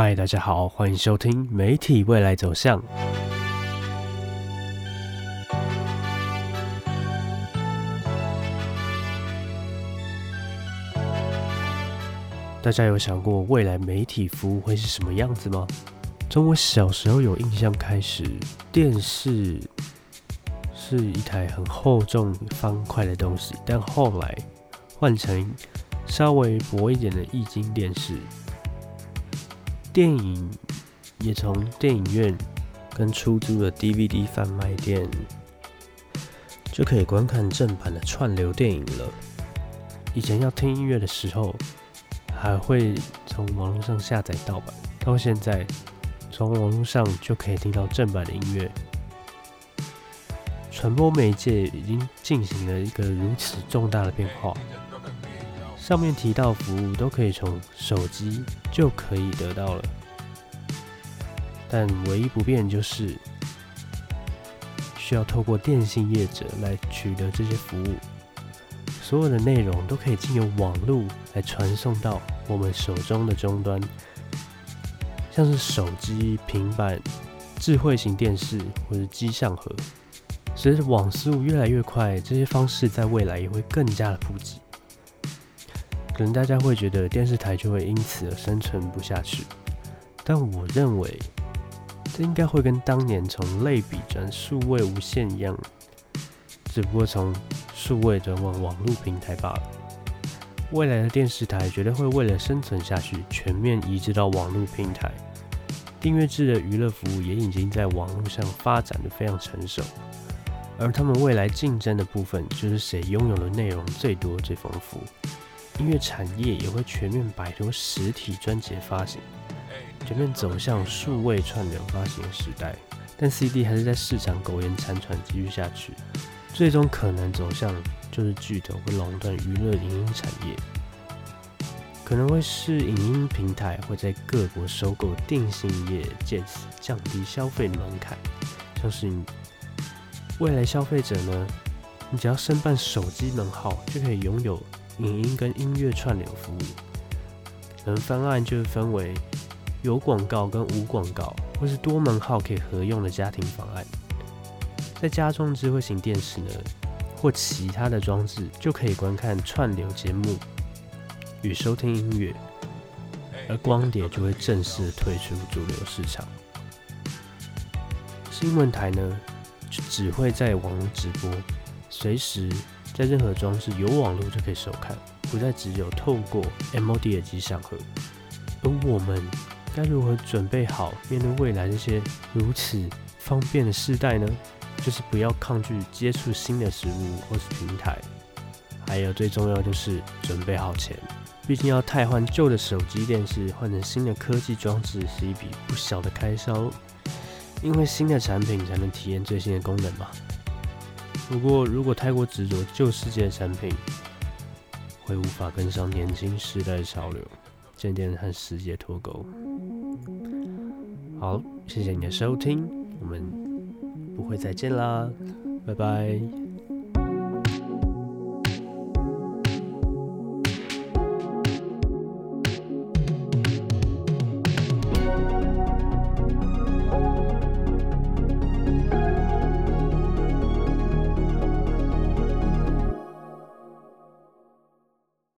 嗨，大家好，欢迎收听媒体未来走向。大家有想过未来媒体服务会是什么样子吗？从我小时候有印象开始，电视是一台很厚重方块的东西，但后来换成稍微薄一点的液晶电视。电影也从电影院跟出租的 DVD 贩卖店就可以观看正版的串流电影了。以前要听音乐的时候，还会从网络上下载盗版，到现在从网络上就可以听到正版的音乐。传播媒介已经进行了一个如此重大的变化。上面提到服务都可以从手机就可以得到了，但唯一不变就是需要透过电信业者来取得这些服务。所有的内容都可以经由网络来传送到我们手中的终端，像是手机、平板、智慧型电视或者机上盒。随着网速越来越快，这些方式在未来也会更加的普及。可能大家会觉得电视台就会因此而生存不下去，但我认为这应该会跟当年从类比转数位无线一样，只不过从数位转往网络平台罢了。未来的电视台绝对会为了生存下去，全面移植到网络平台。订阅制的娱乐服务也已经在网络上发展的非常成熟，而他们未来竞争的部分就是谁拥有的内容最多、最丰富。音乐产业也会全面摆脱实体专辑发行，全面走向数位串流发行的时代。但 CD 还是在市场苟延残喘继续下去，最终可能走向就是巨头会垄断娱乐影音产业，可能会是影音平台会在各国收购电信业，借此降低消费门槛。像是未来消费者呢，你只要申办手机门号就可以拥有。影音跟音乐串流服务，可能方案就分为有广告跟无广告，或是多门号可以合用的家庭方案。在家中智慧型电视呢，或其他的装置，就可以观看串流节目与收听音乐，而光碟就会正式退出主流市场。新闻台呢，就只会在网络直播，随时。在任何装置有网络就可以收看，不再只有透过 MOD 耳机上盒。而我们该如何准备好面对未来这些如此方便的时代呢？就是不要抗拒接触新的事物或是平台，还有最重要就是准备好钱。毕竟要汰换旧的手机、电视，换成新的科技装置是一笔不小的开销，因为新的产品才能体验最新的功能嘛。不过，如果太过执着旧世界的产品，会无法跟上年轻时代的潮流，渐渐和世界脱钩。好，谢谢你的收听，我们不会再见啦，拜拜。